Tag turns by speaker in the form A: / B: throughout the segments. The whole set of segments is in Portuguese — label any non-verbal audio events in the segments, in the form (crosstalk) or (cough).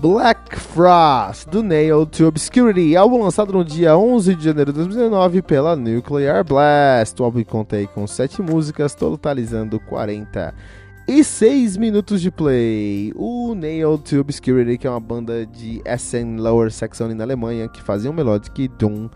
A: Black Frost, do Nail to Obscurity, álbum lançado no dia 11 de janeiro de 2019 pela Nuclear Blast. O álbum conta aí com 7 músicas, totalizando 46 minutos de play. O Nail to Obscurity, que é uma banda de Essen Lower Saxony na Alemanha, que fazia um melodic doom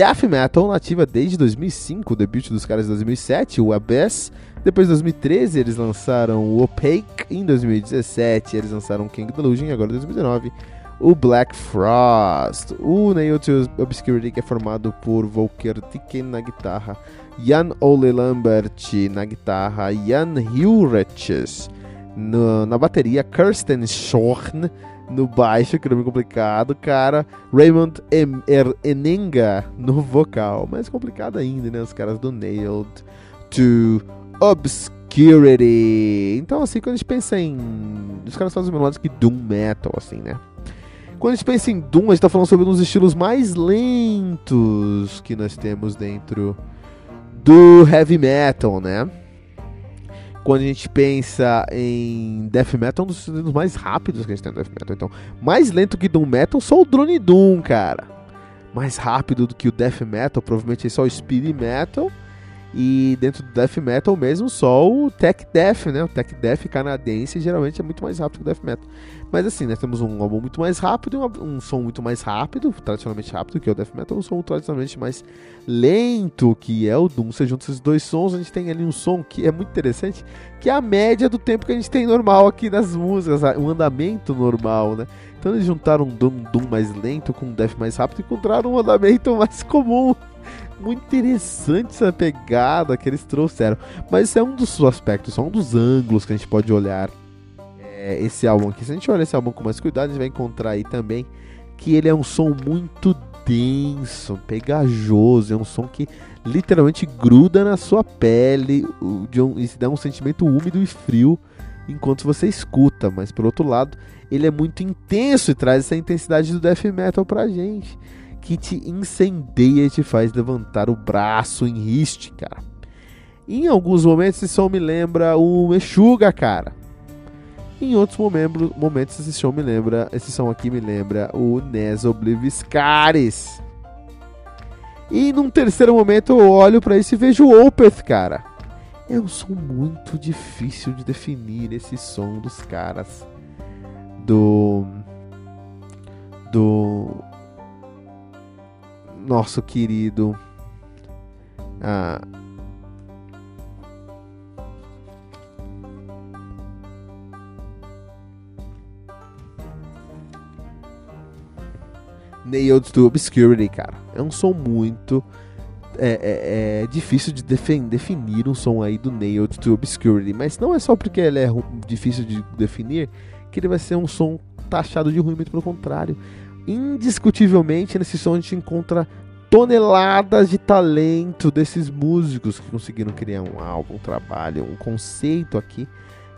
A: death metal nativa desde 2005, o debut dos caras de 2007, o Abyss. Depois de 2013 eles lançaram o Opaque, em 2017 eles lançaram King Delusion e agora em 2019 o Black Frost. O Nail to Obscurity que é formado por Volker Tiken na guitarra, Jan Ole Lambert na guitarra, Jan Hilreches na bateria, Kirsten Schorn no baixo, que nome complicado, cara. Raymond em er Enenga no vocal. Mais complicado ainda, né? Os caras do Nailed to Obscurity. Então, assim, quando a gente pensa em. Os caras fazem melodias que Doom Metal, assim, né? Quando a gente pensa em Doom, a gente tá falando sobre um dos estilos mais lentos que nós temos dentro do Heavy Metal, né? Quando a gente pensa em Death Metal, é um dos mais rápidos que a gente tem no Death Metal. Então, mais lento que Doom Metal, só o Drone Doom, cara. Mais rápido do que o Death Metal, provavelmente é só o Speed Metal. E dentro do Death Metal mesmo, só o Tech Death, né? O Tech Death canadense geralmente é muito mais rápido que o Death Metal. Mas assim, nós temos um álbum muito mais rápido, um, um som muito mais rápido, tradicionalmente rápido, que é o Death Metal, um som tradicionalmente mais lento, que é o Doom. Você junta esses dois sons, a gente tem ali um som que é muito interessante, que é a média do tempo que a gente tem normal aqui nas músicas, um andamento normal, né? Então eles juntaram um Doom, Doom mais lento com um Death mais rápido e encontraram um andamento (laughs) mais comum muito interessante essa pegada que eles trouxeram. Mas isso é um dos aspectos, só um dos ângulos que a gente pode olhar é, esse álbum aqui. Se a gente olhar esse álbum com mais cuidado, a gente vai encontrar aí também que ele é um som muito denso, pegajoso, é um som que literalmente gruda na sua pele e dá um sentimento úmido e frio enquanto você escuta, mas por outro lado, ele é muito intenso e traz essa intensidade do death metal pra gente que te incendeia e te faz levantar o braço em riste, cara. Em alguns momentos esse som me lembra o Meshuga, cara. Em outros momentos, momentos esse som me lembra, esse som aqui me lembra o Nesobliviscaris. E num terceiro momento eu olho para isso e vejo o Opeth, cara. É um som muito difícil de definir esse som dos caras do do nosso querido ah, Nailed to Obscurity, cara. É um som muito é, é, é difícil de definir um som aí do Nailed to Obscurity, mas não é só porque ele é difícil de definir que ele vai ser um som taxado de ruim, muito pelo contrário indiscutivelmente nesse som a gente encontra toneladas de talento desses músicos que conseguiram criar um álbum, um trabalho, um conceito aqui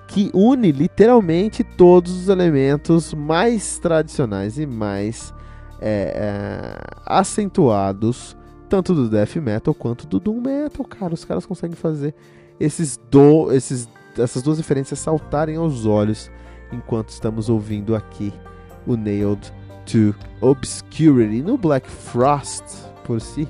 A: que une literalmente todos os elementos mais tradicionais e mais é, é, acentuados, tanto do death metal quanto do doom metal, cara. Os caras conseguem fazer esses, do, esses essas duas referências saltarem aos olhos enquanto estamos ouvindo aqui o Nailed to Obscurity no Black Frost por si.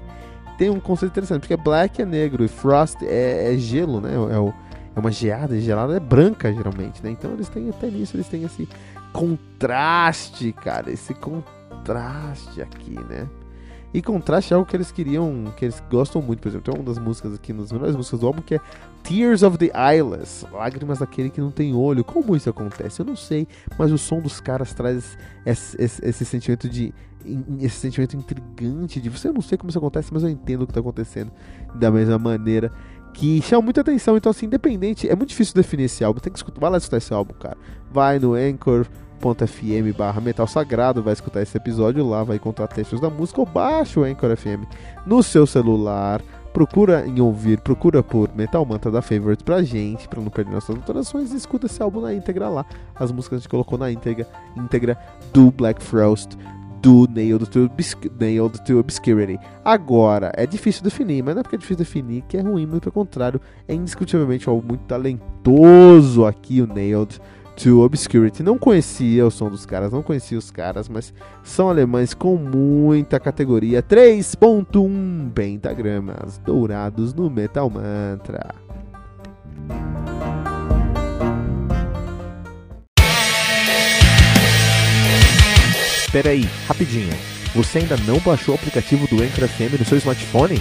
A: Tem um conceito interessante, porque Black é negro e Frost é, é gelo, né? É, o, é uma geada, gelada é branca geralmente, né? Então eles têm até nisso, eles têm esse contraste, cara, esse contraste aqui, né? E contraste é algo que eles queriam, que eles gostam muito, por exemplo, tem uma das músicas aqui, uma das melhores músicas do álbum, que é Tears of the Eyeless, lágrimas daquele que não tem olho. Como isso acontece? Eu não sei, mas o som dos caras traz esse, esse, esse sentimento de esse sentimento intrigante de você eu não sei como isso acontece, mas eu entendo o que está acontecendo da mesma maneira que chama muita atenção. Então, assim, independente, é muito difícil definir esse álbum. Tem que escutar, vai lá escutar esse álbum, cara. Vai no Anchor anchor.fm barra metal sagrado, vai escutar esse episódio lá, vai encontrar textos da música ou baixa o Anchor FM no seu celular. Procura em ouvir, procura por Metal Mantra da Favorite pra gente, pra não perder nossas alterações, e escuta esse álbum na íntegra lá. As músicas a gente colocou na íntegra, íntegra do Black Frost, do Nailed to, Nailed to Obscurity. Agora, é difícil definir, mas não é porque é difícil definir que é ruim, muito pelo contrário, é indiscutivelmente um álbum muito talentoso aqui, o Nailed to Obscurity. Não conhecia o som dos caras, não conhecia os caras, mas são alemães com muita categoria. 3.1 pentagramas dourados no Metal Mantra.
B: Peraí, rapidinho. Você ainda não baixou o aplicativo do Anchor FM no seu smartphone?